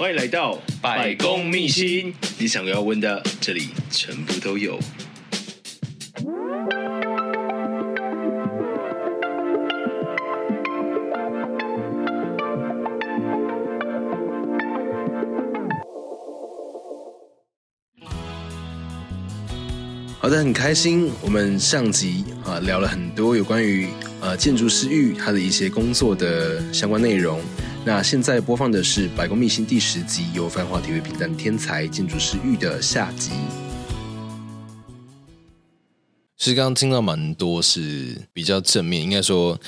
欢迎来到百工秘辛，你想要问的，这里全部都有。好的，很开心。我们上集啊聊了很多有关于呃建筑师玉他的一些工作的相关内容。那现在播放的是《百工秘辛》第十集，由繁华体育平淡天才建筑师玉的下集。其实刚刚听到蛮多是比较正面，应该说。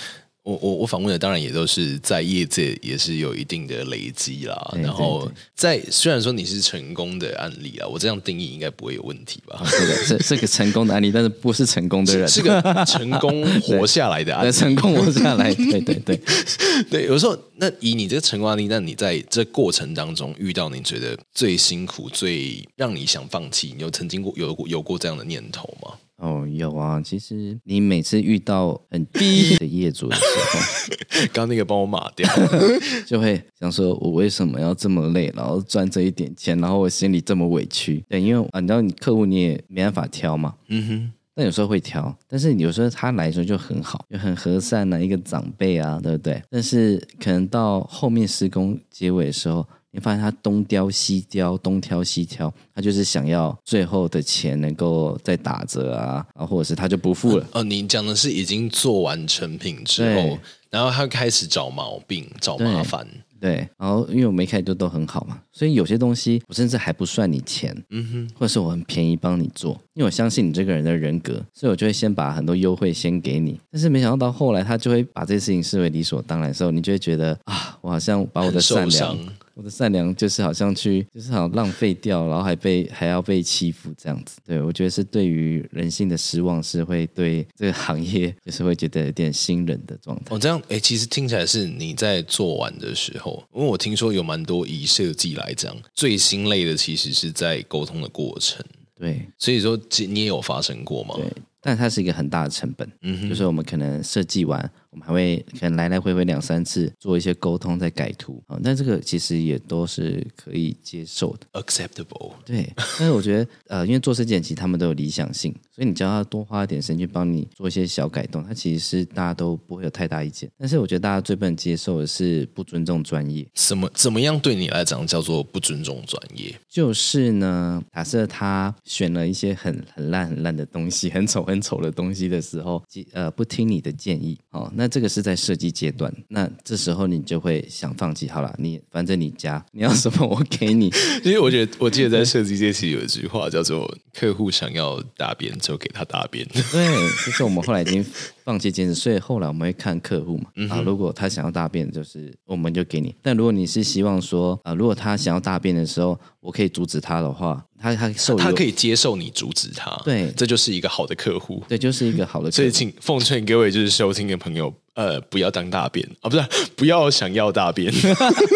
我我我访问的当然也都是在业界也是有一定的累积啦，对对对，然后在虽然说你是成功的案例啊，我这样定义应该不会有问题吧？这个这是个成功的案例，但是不是成功的人，是，是个成功 活下来的案例，成功活下来，对对对 对。有时候那以你这个成功案例，那你在这过程当中遇到你觉得最辛苦、最让你想放弃，你有曾经过有有，有过这样的念头吗？哦，有啊，其实你每次遇到很低的业主的时候，刚 刚那个帮我码掉，就会想说，我为什么要这么累，然后赚这一点钱，然后我心里这么委屈。对，因为啊，你知道你客户你也没办法挑嘛，嗯哼。但有时候会挑，但是有时候他来的时候就很好，就很和善的、啊、一个长辈啊，对不对？但是可能到后面施工结尾的时候。你发现他东雕西雕，东挑西挑，他就是想要最后的钱能够再打折啊，啊，或者是他就不付了。哦，你讲的是已经做完成品之后，然后他开始找毛病、找麻烦。对，然后因为我们一开始都都很好嘛，所以有些东西我甚至还不算你钱，嗯哼，或者是我很便宜帮你做，因为我相信你这个人的人格，所以我就会先把很多优惠先给你。但是没想到到后来，他就会把这些事情视为理所当然的时候，你就会觉得啊，我好像把我的善良。我的善良就是好像去，就是好像浪费掉，然后还被还要被欺负这样子。对，我觉得是对于人性的失望，是会对这个行业就是会觉得有点心冷的状态。哦，这样哎，其实听起来是你在做完的时候，因为我听说有蛮多以设计来讲，最心累的其实是在沟通的过程。对，所以说你也有发生过吗？对，但它是一个很大的成本。嗯哼，就是我们可能设计完。我们还会可能来来回回两三次做一些沟通，再改图啊。但这个其实也都是可以接受的，acceptable。对，但是我觉得 呃，因为做设计其实他们都有理想性，所以你叫他多花一点时间去帮你做一些小改动，他其实是大家都不会有太大意见。但是我觉得大家最不能接受的是不尊重专业。什么怎么样对你来讲叫做不尊重专业？就是呢，假设他选了一些很很烂很烂的东西，很丑很丑的东西的时候，呃，不听你的建议哦。那这个是在设计阶段，那这时候你就会想放弃。好了，你反正你家你要什么我给你。因为我觉得，我记得在设计界其实有一句话叫做“客户想要大便就给他大便”。对，就是我们后来已经放弃坚持，所以后来我们会看客户嘛。嗯、啊，如果他想要大便，就是我们就给你。但如果你是希望说啊，如果他想要大便的时候，我可以阻止他的话。他他受他可以接受你阻止他，对，这就是一个好的客户，对，就是一个好的客户。所以请奉劝各位就是收听的朋友，呃，不要当大便啊，不是，不要想要大便。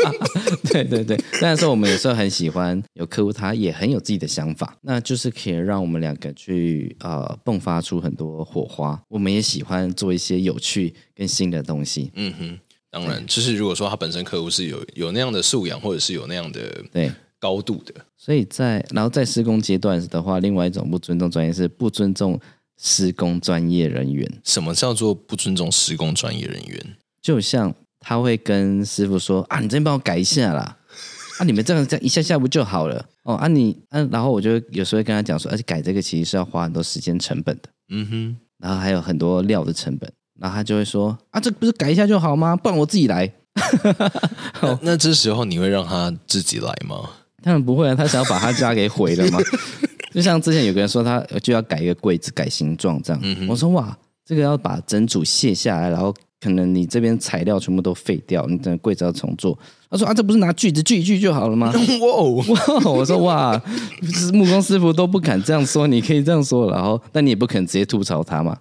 对对对，但是我们有时候很喜欢有客户，他也很有自己的想法，那就是可以让我们两个去呃迸发出很多火花。我们也喜欢做一些有趣跟新的东西。嗯哼，当然，就是如果说他本身客户是有有那样的素养，或者是有那样的对。高度的，所以在然后在施工阶段的话，另外一种不尊重专业是不尊重施工专业人员。什么叫做不尊重施工专业人员？就像他会跟师傅说啊，你这边帮我改一下啦，啊，你们这样这样一下下不就好了？哦，啊你，啊，然后我就有时候会跟他讲说，而且改这个其实是要花很多时间成本的，嗯哼，然后还有很多料的成本，然后他就会说啊，这不是改一下就好吗？不然我自己来。那，那这时候你会让他自己来吗？当然不会啊，他想要把他家给毁了嘛。就像之前有个人说，他就要改一个柜子，改形状这样。嗯、我说哇，这个要把整组卸下来，然后可能你这边材料全部都废掉，你整个柜子要重做。他说啊，这不是拿锯子锯一锯就好了吗？哇 哇！我说哇，木工师傅都不敢这样说，你可以这样说。然后，但你也不肯直接吐槽他嘛。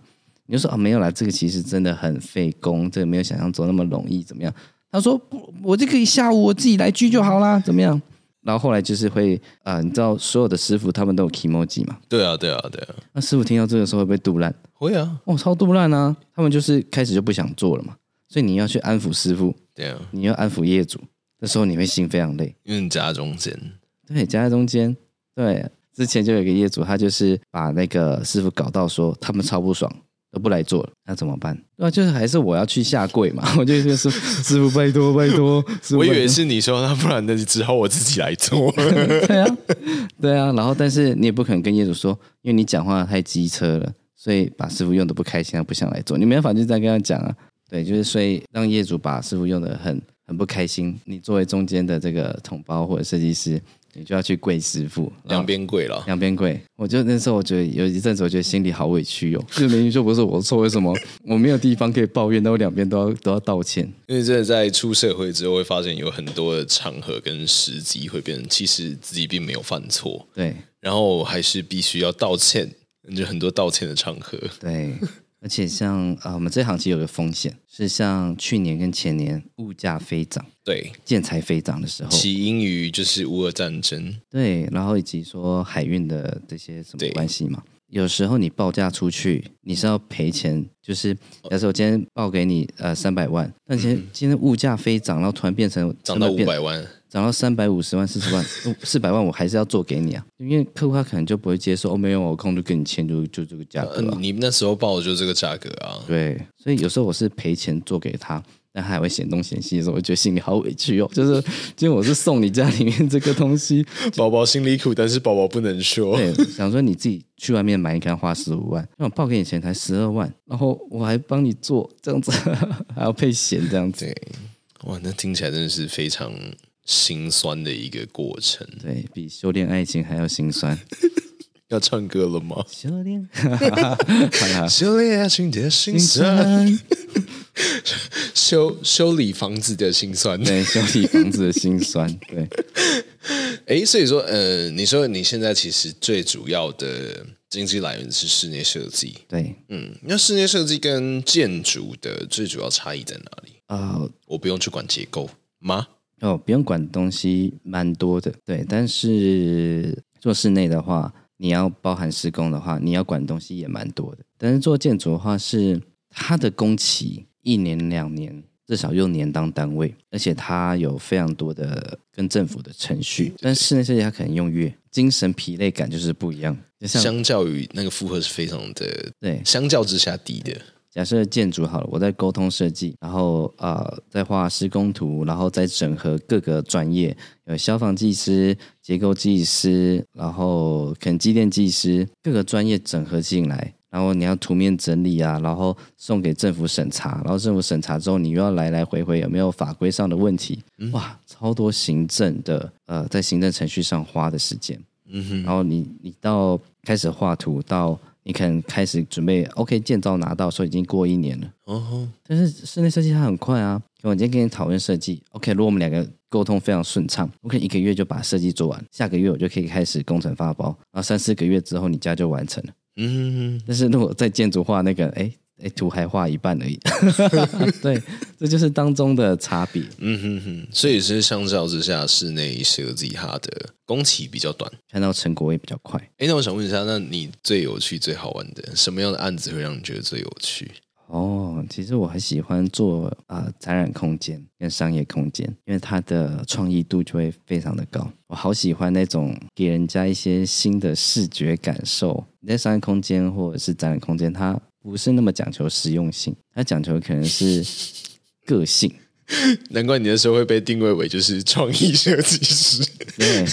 你就说啊，没有啦，这个其实真的很费工，这个没有想象中那么容易，怎么样？他说不，我就可以下午我自己来锯就好啦，怎么样？然后后来就是会啊、呃，你知道所有的师傅他们都有 kimoji 嘛？对啊，对啊，对啊。那师傅听到这个时候会不会赌烂？会啊，哦，超赌烂啊！他们就是开始就不想做了嘛。所以你要去安抚师傅，对啊，你要安抚业主，那时候你会心非常累，因为你夹在中间。对，夹在中间。对，之前就有一个业主，他就是把那个师傅搞到说他们超不爽。都不来做了，那怎么办？那就是还是我要去下跪嘛。我就说 师傅拜托拜托。我以为是你说，那不然那就只好我自己来做。对啊，对啊。然后，但是你也不可能跟业主说，因为你讲话太机车了，所以把师傅用的不开心，他不想来做。你没办法就这样跟他讲啊。对，就是所以让业主把师傅用的很很不开心。你作为中间的这个统包或者设计师。你就要去跪师傅，两边跪了，两边跪。我就那时候，我觉得有一阵子，我觉得心里好委屈哟、哦。就明明就不是我错，为什么我没有地方可以抱怨？但我两边都要都要道歉。因为真的在出社会之后，会发现有很多的场合跟时机会变成，其实自己并没有犯错，对，然后还是必须要道歉，就很多道歉的场合，对。而且像啊，我们这行其实有个风险，是像去年跟前年物价飞涨，对，建材飞涨的时候，起因于就是乌俄战争，对，然后以及说海运的这些什么关系嘛，有时候你报价出去，你是要赔钱，就是假设我今天报给你呃三百万，但其实今天物价飞涨，然后突然变成涨到五百万。涨到三百五十万、四十万、四百万，我还是要做给你啊，因为客户他可能就不会接受。哦，没有，我空就跟你签，就就这个价格，啊。你那时候报的就是这个价格啊。对，所以有时候我是赔钱做给他，但他还会嫌东嫌西的时候，我觉得心里好委屈哦。就是今天我是送你家里面这个东西，宝宝心里苦，但是宝宝不能说。对，想说你自己去外面买，你可能花十五万，那我报给你钱才十二万，然后我还帮你做这样子，还要配钱这样子。哇，那听起来真的是非常。心酸的一个过程，对，比修炼爱情还要心酸。要唱歌了吗？修炼，修炼爱情的心酸，修修理房子的心酸，对，修理房子的心酸，对。哎，所以说，呃，你说你现在其实最主要的经济来源是室内设计，对，嗯，那室内设计跟建筑的最主要差异在哪里？啊、呃，我不用去管结构吗？哦，不用管的东西蛮多的，对。但是做室内的话，你要包含施工的话，你要管的东西也蛮多的。但是做建筑的话，是它的工期一年两年，至少用年当单位，而且它有非常多的跟政府的程序。但室内设计它可能用月，精神疲累感就是不一样。就像相较于那个负荷是非常的，对，相较之下低的。假设建筑好了，我在沟通设计，然后呃，再画施工图，然后再整合各个专业，有消防技师、结构技师，然后可能机电技师，各个专业整合进来，然后你要图面整理啊，然后送给政府审查，然后政府审查之后，你又要来来回回有没有法规上的问题？哇，超多行政的呃，在行政程序上花的时间。嗯哼，然后你你到开始画图到。你可能开始准备，OK，建造拿到，说已经过一年了。哦、uh，huh. 但是室内设计它很快啊。我今天跟你讨论设计，OK，如果我们两个沟通非常顺畅，我可以一个月就把设计做完，下个月我就可以开始工程发包，然后三四个月之后你家就完成了。嗯、uh，huh. 但是如果在建筑画那个，哎。哎，图还画一半而已，对，这就是当中的差别。嗯哼哼，所以是相较之下，室内设计它的工期比较短，看到成果也比较快。哎，那我想问一下，那你最有趣、最好玩的什么样的案子会让你觉得最有趣？哦，其实我很喜欢做啊、呃、展览空间跟商业空间，因为它的创意度就会非常的高。我好喜欢那种给人家一些新的视觉感受。你在商业空间或者是展览空间，它不是那么讲求实用性，它讲求可能是个性。难怪你那时候会被定位为就是创意设计师。对，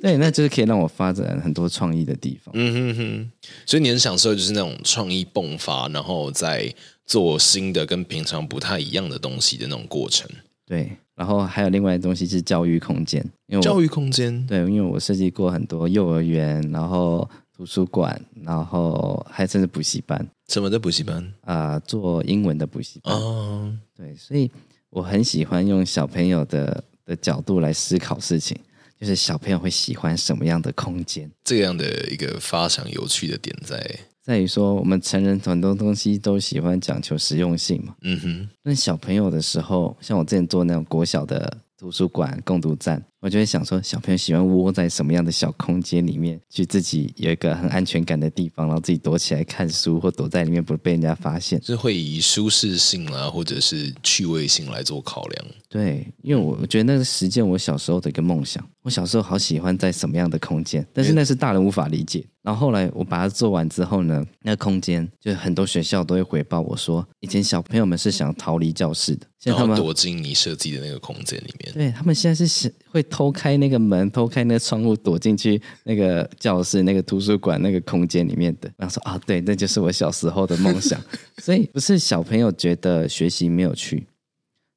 对，那就是可以让我发展很多创意的地方。嗯哼哼，所以你很享受就是那种创意迸发，然后再做新的跟平常不太一样的东西的那种过程。对，然后还有另外的东西是教育空间，因为教育空间。对，因为我设计过很多幼儿园，然后。图书馆，然后还甚至补习班，什么的补习班啊、呃？做英文的补习班。哦，对，所以我很喜欢用小朋友的的角度来思考事情，就是小朋友会喜欢什么样的空间？这样的一个发想有趣的点在在于说，我们成人很多东西都喜欢讲求实用性嘛。嗯哼，那小朋友的时候，像我之前做那种国小的图书馆共读站，我就会想说，小朋友喜欢窝在什么样的小空间里面，去自己有一个很安全感的地方，然后自己躲起来看书，或躲在里面不被人家发现。是会以舒适性啊，或者是趣味性来做考量。对，因为我我觉得那是实践我小时候的一个梦想。我小时候好喜欢在什么样的空间，但是那是大人无法理解。然后后来我把它做完之后呢，那个空间就很多学校都会回报我说，以前小朋友们是想逃离教室的，现在他们躲进你设计的那个空间里面。对，他们现在是会偷开那个门，偷开那个窗户，躲进去那个教室、那个图书馆那个空间里面的。然后说啊，对，那就是我小时候的梦想。所以不是小朋友觉得学习没有趣。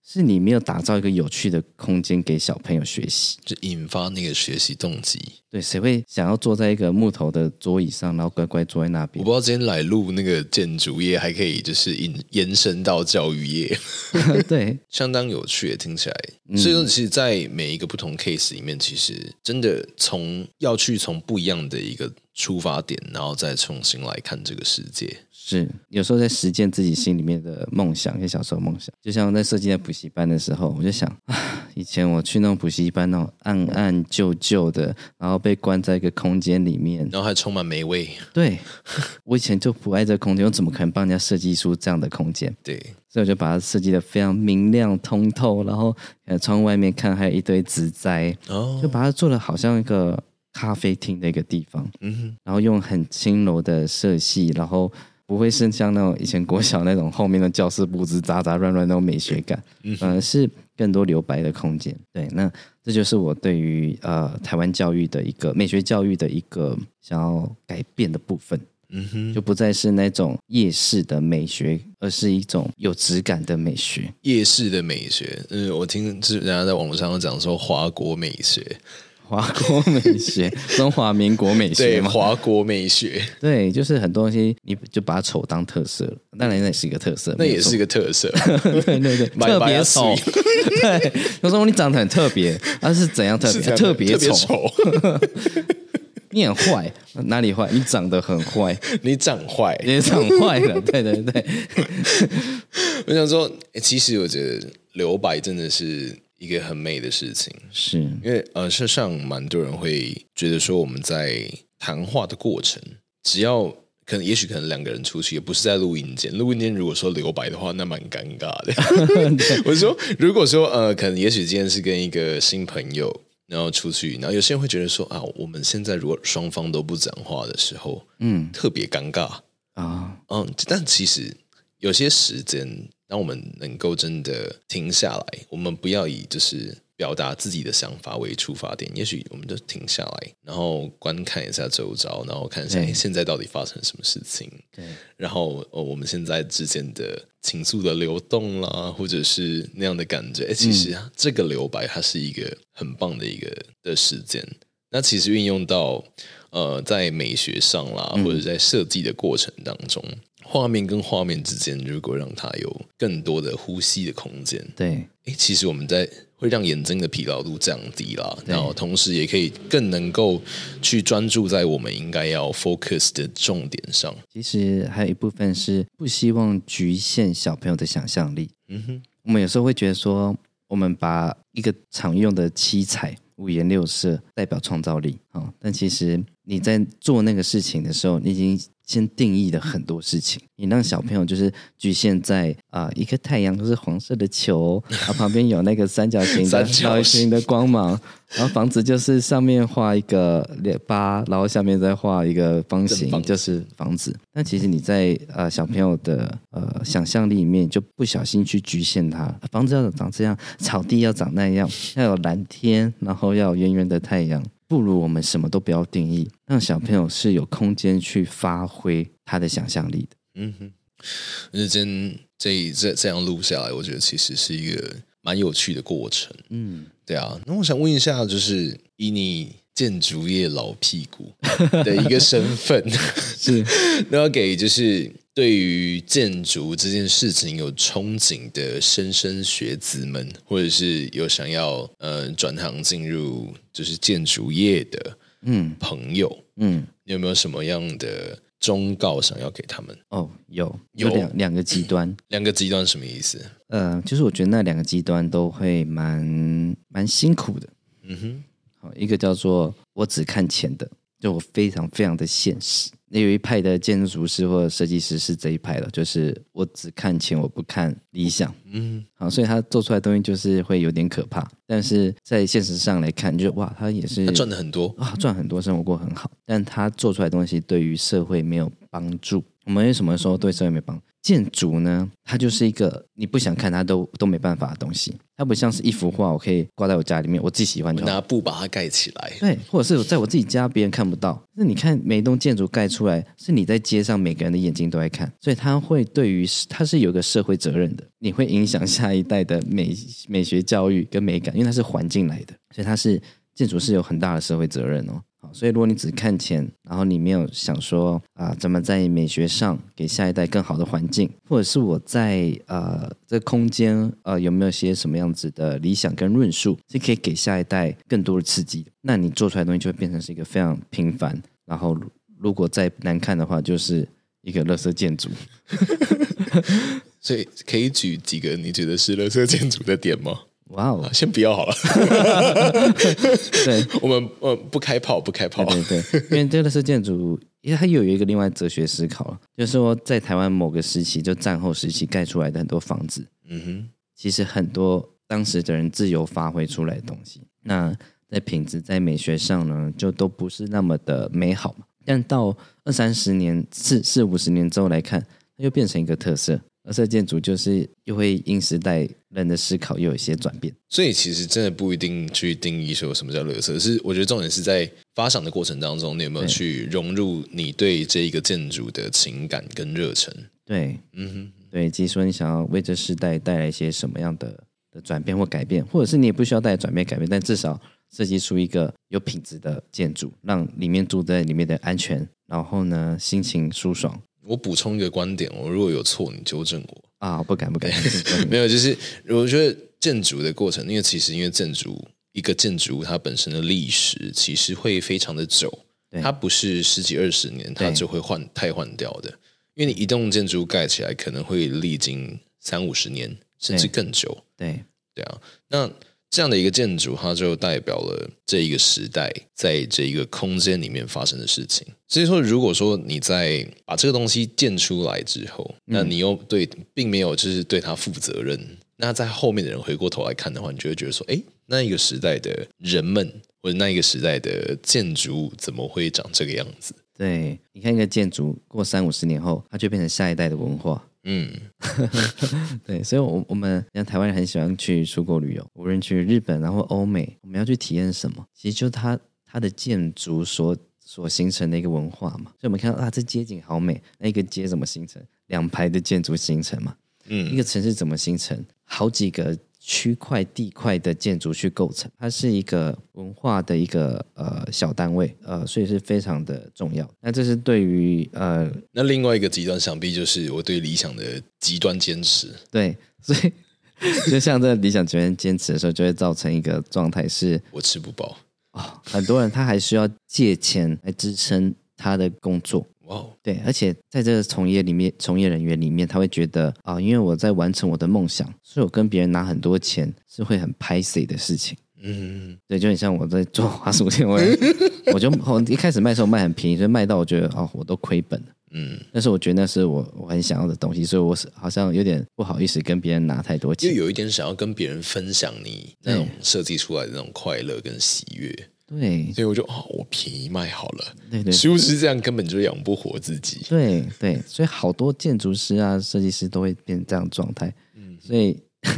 是你没有打造一个有趣的空间给小朋友学习，就引发那个学习动机。对，谁会想要坐在一个木头的桌椅上，然后乖乖坐在那边？我不知道今天来录那个建筑业，还可以就是引延伸到教育业。对，相当有趣，听起来。所以说，其实，在每一个不同 case 里面，其实真的从要去从不一样的一个出发点，然后再重新来看这个世界。是，有时候在实践自己心里面的梦想，跟小时候梦想。就像在设计在补习班的时候，我就想啊，以前我去那种补习班，那种暗暗旧旧的，然后被关在一个空间里面，然后还充满霉味。对，我以前就不爱这个空间，我怎么可能帮人家设计出这样的空间？对，所以我就把它设计的非常明亮通透，然后呃，窗外面看还有一堆植栽，哦，就把它做得好像一个咖啡厅的一个地方。嗯哼，然后用很轻柔的色系，然后。不会是像那种以前国小那种后面的教室布置杂杂乱乱那种美学感，反而是更多留白的空间。对，那这就是我对于呃台湾教育的一个美学教育的一个想要改变的部分。嗯哼，就不再是那种夜市的美学，而是一种有质感的美学。夜市的美学，嗯，我听是人家在网络上讲说华国美学。华国美学，中华民国美学嘛？对，华国美学，对，就是很多东西，你就把它丑当特色了，当然那也是一个特色，那也是一个特色，对 对对，特别丑。对，他说你长得很特别，那是怎样特别？特别丑。你很坏，哪里坏？你长得很坏，你长坏，你长坏了。对对对，我想说，其实我觉得留白真的是。一个很美的事情，是因为呃，事实上蛮多人会觉得说，我们在谈话的过程，只要可能，也许可能两个人出去，也不是在录音间。录音间如果说留白的话，那蛮尴尬的。我说，如果说呃，可能也许今天是跟一个新朋友，然后出去，然后有些人会觉得说啊，我们现在如果双方都不讲话的时候，嗯，特别尴尬啊，嗯，但其实有些时间。当我们能够真的停下来，我们不要以就是表达自己的想法为出发点，也许我们就停下来，然后观看一下周遭，然后看一下现在到底发生什么事情。对，然后我们现在之间的情愫的流动啦，或者是那样的感觉，其实这个留白它是一个很棒的一个的时间。那其实运用到呃在美学上啦，或者在设计的过程当中。画面跟画面之间，如果让它有更多的呼吸的空间，对，诶，其实我们在会让眼睛的疲劳度降低啦，然后同时也可以更能够去专注在我们应该要 focus 的重点上。其实还有一部分是不希望局限小朋友的想象力。嗯哼，我们有时候会觉得说，我们把一个常用的七彩五颜六色代表创造力啊，但其实你在做那个事情的时候，你已经。先定义的很多事情，你让小朋友就是局限在啊、呃，一个太阳就是黄色的球，然 后旁边有那个三角形的三角形的光芒，然后房子就是上面画一个列巴，然后下面再画一个方形，就是房子。但其实你在呃小朋友的呃想象力里面，就不小心去局限他，房子要长这样，草地要长那样，要有蓝天，然后要有圆圆的太阳。不如我们什么都不要定义，让小朋友是有空间去发挥他的想象力的。嗯哼，日间这这这样录下来，我觉得其实是一个蛮有趣的过程。嗯，对啊。那我想问一下，就是以你建筑业老屁股的一个身份，是 那要给就是。对于建筑这件事情有憧憬的莘莘学子们，或者是有想要呃转行进入就是建筑业的嗯朋友嗯，嗯你有没有什么样的忠告想要给他们？哦，有有两两个极端，两个极端什么意思？呃，就是我觉得那两个极端都会蛮蛮辛苦的。嗯哼，好，一个叫做我只看钱的，就我非常非常的现实。那有一派的建筑师或者设计师是这一派的，就是我只看钱，我不看理想。嗯，好，所以他做出来的东西就是会有点可怕。但是在现实上来看，就哇，他也是他赚的很多啊，赚很多，生活过很好。但他做出来的东西对于社会没有帮助。我们为什么说对社会没帮助？建筑呢，它就是一个你不想看它都都没办法的东西。它不像是一幅画，我可以挂在我家里面，我自己喜欢就拿布把它盖起来。对，或者是在我自己家，别人看不到。那你看每一栋建筑盖出来，是你在街上每个人的眼睛都在看，所以它会对于它是有个社会责任的。你会影响下一代的美 美学教育跟美感，因为它是环境来的，所以它是建筑是有很大的社会责任哦。所以，如果你只看钱，然后你没有想说啊、怎么在美学上给下一代更好的环境，或者是我在呃这空间呃有没有些什么样子的理想跟论述，是可以给下一代更多的刺激，那你做出来的东西就会变成是一个非常平凡。然后，如果再难看的话，就是一个垃圾建筑。所以，可以举几个你觉得是垃圾建筑的点吗？哇哦，先不要好了。对，我们呃不开炮，不开炮。对对对，因为这个是建筑，因为它有一个另外哲学思考，就是说在台湾某个时期，就战后时期盖出来的很多房子，嗯哼，其实很多当时的人自由发挥出来的东西，那在品质在美学上呢，就都不是那么的美好嘛。但到二三十年、四四五十年之后来看，它又变成一个特色。而这建筑就是又会因时代人的思考又有一些转变，所以其实真的不一定去定义说什么叫垃圾，是我觉得重点是在发想的过程当中，你有没有去融入你对这一个建筑的情感跟热忱？对，嗯哼，对，即说你想要为这世代带来一些什么样的的转变或改变，或者是你也不需要带来转变改变，但至少设计出一个有品质的建筑，让里面住在里面的安全，然后呢心情舒爽。我补充一个观点，我如果有错，你纠正我。啊！不敢不敢，没有，就是我觉得建筑的过程，因为其实因为建筑一个建筑它本身的历史其实会非常的久，它不是十几二十年它就会换汰换掉的，因为你一栋建筑盖起来可能会历经三五十年甚至更久，对。对啊，那。这样的一个建筑，它就代表了这一个时代在这一个空间里面发生的事情。所以说，如果说你在把这个东西建出来之后，那你又对并没有就是对它负责任，那在后面的人回过头来看的话，你就会觉得说，哎，那一个时代的人们或者那一个时代的建筑物怎么会长这个样子？对，你看一个建筑过三五十年后，它就变成下一代的文化。嗯，对，所以，我我们像台湾人很喜欢去出国旅游，无论去日本，然后欧美，我们要去体验什么？其实就它它的建筑所所形成的一个文化嘛。所以我们看到啊，这街景好美，那一个街怎么形成？两排的建筑形成嘛。嗯，一个城市怎么形成？好几个。区块地块的建筑去构成，它是一个文化的一个呃小单位，呃，所以是非常的重要。那这是对于呃，那另外一个极端，想必就是我对理想的极端坚持。对，所以就像这理想极端坚持的时候，就会造成一个状态是，我吃不饱哦，很多人他还需要借钱来支撑他的工作。哇，Wow. 对，而且在这个从业里面，从业人员里面，他会觉得啊，因为我在完成我的梦想，所以我跟别人拿很多钱是会很拍谢的事情。嗯，对，就很像我在做华书店，我 我就我一开始卖的时候卖很便宜，所以卖到我觉得哦，我都亏本了。嗯，但是我觉得那是我我很想要的东西，所以我是好像有点不好意思跟别人拿太多钱，就有一点想要跟别人分享你那种设计出来的那种快乐跟喜悦。对，所以我就哦，我便宜卖好了。对对，是不是这样？根本就养不活自己。对对，所以好多建筑师啊、设计师都会变成这样状态。嗯，所以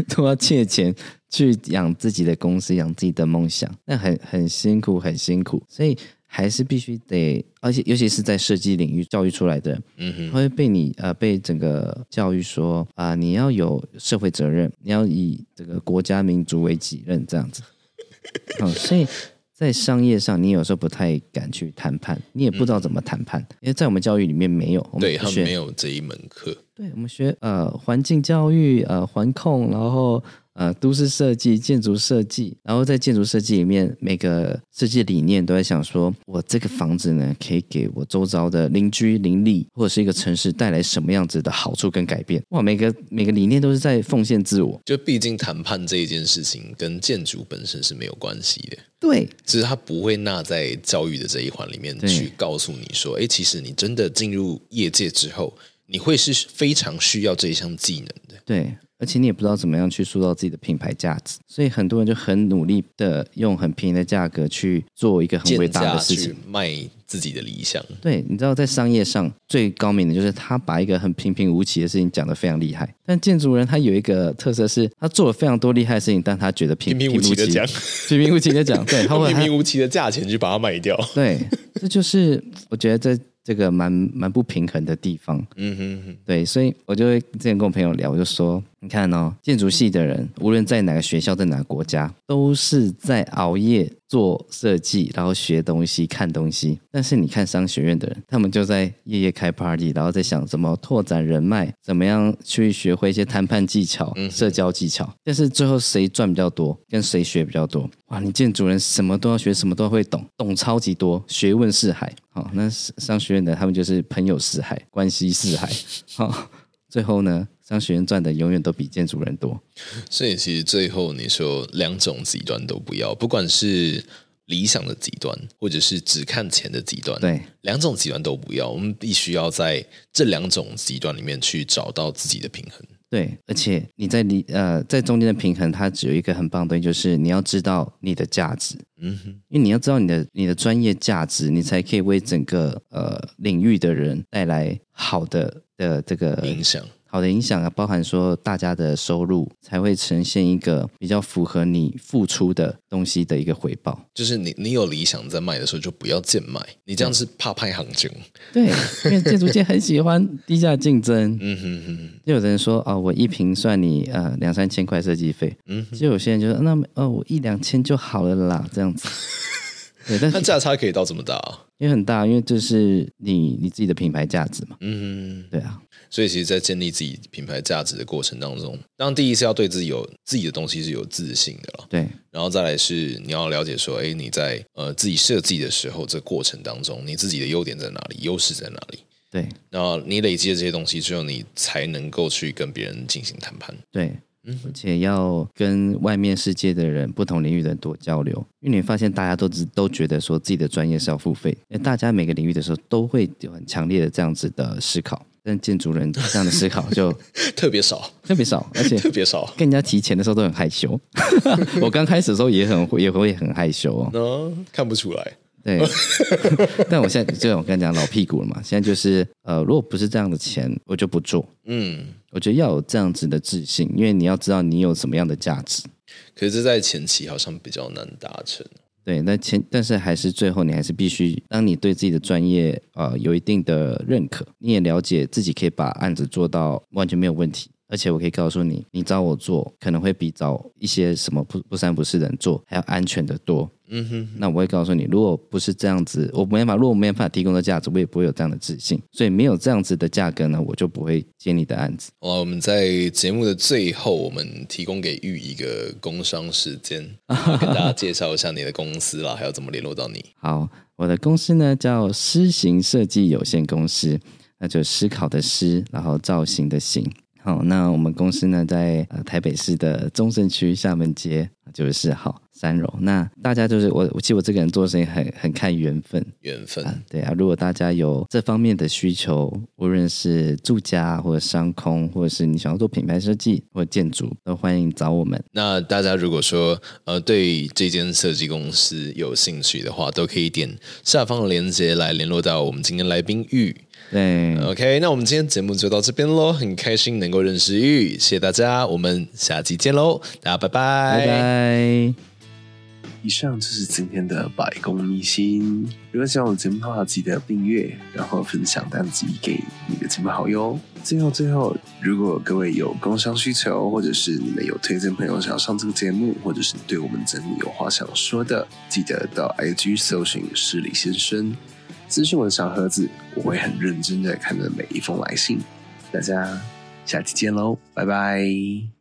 都要借钱去养自己的公司，养自己的梦想，那很很辛苦，很辛苦。所以还是必须得，而且尤其是在设计领域教育出来的，嗯哼，会被你呃被整个教育说啊、呃，你要有社会责任，你要以这个国家民族为己任，这样子。嗯，所以。在商业上，你有时候不太敢去谈判，你也不知道怎么谈判，嗯、因为在我们教育里面没有，我们对他们没有这一门课。对，我们学呃环境教育，呃环控，然后呃都市设计、建筑设计，然后在建筑设计里面，每个设计理念都在想说，我这个房子呢，可以给我周遭的邻居、邻里或者是一个城市带来什么样子的好处跟改变？哇，每个每个理念都是在奉献自我。就毕竟谈判这一件事情跟建筑本身是没有关系的，对，只是他不会纳在教育的这一环里面去告诉你说，哎，其实你真的进入业界之后。你会是非常需要这一项技能的，对，而且你也不知道怎么样去塑造自己的品牌价值，所以很多人就很努力的用很便宜的价格去做一个很伟大的事情，卖自己的理想。对，你知道在商业上最高明的就是他把一个很平平无奇的事情讲得非常厉害，但建筑人他有一个特色是，他做了非常多厉害的事情，但他觉得平平无奇的讲，平平无奇的讲，对，他会平平无奇的价钱去把它卖掉，对，这就是我觉得这。这个蛮蛮不平衡的地方，嗯哼哼，对，所以我就会之前跟我朋友聊，我就说，你看哦，建筑系的人，无论在哪个学校，在哪个国家，都是在熬夜做设计，然后学东西、看东西。但是你看商学院的人，他们就在夜夜开 party，然后在想怎么拓展人脉，怎么样去学会一些谈判技巧、社交技巧。但是最后谁赚比较多，跟谁学比较多？哇，你建筑人什么都要学，什么都会懂，懂超级多，学问四海。好，那商学院的他们就是朋友四海，关系四海。好，最后呢，商学院赚的永远都比建筑人多。所以其实最后你说两种极端都不要，不管是理想的极端，或者是只看钱的极端，对，两种极端都不要。我们必须要在这两种极端里面去找到自己的平衡。对，而且你在你呃在中间的平衡，它只有一个很棒的东西，就是你要知道你的价值。嗯哼，因为你要知道你的你的专业价值，你才可以为整个呃领域的人带来好的的这个影响。好的影响啊，包含说大家的收入才会呈现一个比较符合你付出的东西的一个回报。就是你你有理想在卖的时候，就不要贱卖，你这样是怕拍行情。对，因为建筑界很喜欢低价竞争。嗯哼哼。就有的人说啊、哦，我一瓶算你呃两三千块设计费。嗯哼。就有些人就说那哦，我一两千就好了啦，这样子。对，但价差可以到这么大啊？也很大，因为这是你你自己的品牌价值嘛。嗯，对啊。所以，其实，在建立自己品牌价值的过程当中，当然第一是要对自己有自己的东西是有自信的了。对。然后再来是你要了解说，哎，你在呃自己设计的时候，这过程当中，你自己的优点在哪里，优势在哪里？对。然后你累积了这些东西之后，你才能够去跟别人进行谈判。对。而且要跟外面世界的人、不同领域的人多交流，因为你发现大家都只都觉得说自己的专业是要付费，因为大家每个领域的时候都会有很强烈的这样子的思考，但建筑人这样的思考就 特别少，特别少，而且特别少，跟人家提钱的时候都很害羞。我刚开始的时候也很也会很害羞。哦，嗯，看不出来。对，但我现在就我跟你讲老屁股了嘛，现在就是呃，如果不是这样的钱，我就不做。嗯，我觉得要有这样子的自信，因为你要知道你有什么样的价值。可是在前期好像比较难达成。对，那前但是还是最后你还是必须，当你对自己的专业呃有一定的认可，你也了解自己可以把案子做到完全没有问题。而且我可以告诉你，你找我做可能会比找一些什么不不三不四的人做还要安全的多。嗯哼，那我会告诉你，如果不是这样子，我没办法，如果我没办法提供的价值，我也不会有这样的自信。所以没有这样子的价格呢，我就不会接你的案子。哇，我们在节目的最后，我们提供给玉一个工商时间，跟大家介绍一下你的公司啦，还要怎么联络到你？好，我的公司呢叫思行设计有限公司，那就思考的思，然后造型的型。好，那我们公司呢，在呃台北市的中正区厦门街九十四号三楼。那大家就是我，我其实我这个人做生意很很看缘分，缘分、啊。对啊，如果大家有这方面的需求，无论是住家或者商空，或者是你想要做品牌设计或者建筑，都欢迎找我们。那大家如果说呃对这间设计公司有兴趣的话，都可以点下方的链接来联络到我们今天来宾玉。对，OK，那我们今天节目就到这边喽，很开心能够认识玉，谢谢大家，我们下期见喽，大家拜拜，拜拜。以上就是今天的百公秘辛，如果喜欢我的节目的话，记得订阅，然后分享单集给你的亲朋好友。最后，最后，如果各位有工商需求，或者是你们有推荐朋友想要上这个节目，或者是对我们节目有话想说的，记得到 IG 搜寻失礼先生。咨询我的小盒子，我会很认真的看着每一封来信。大家下期见喽，拜拜。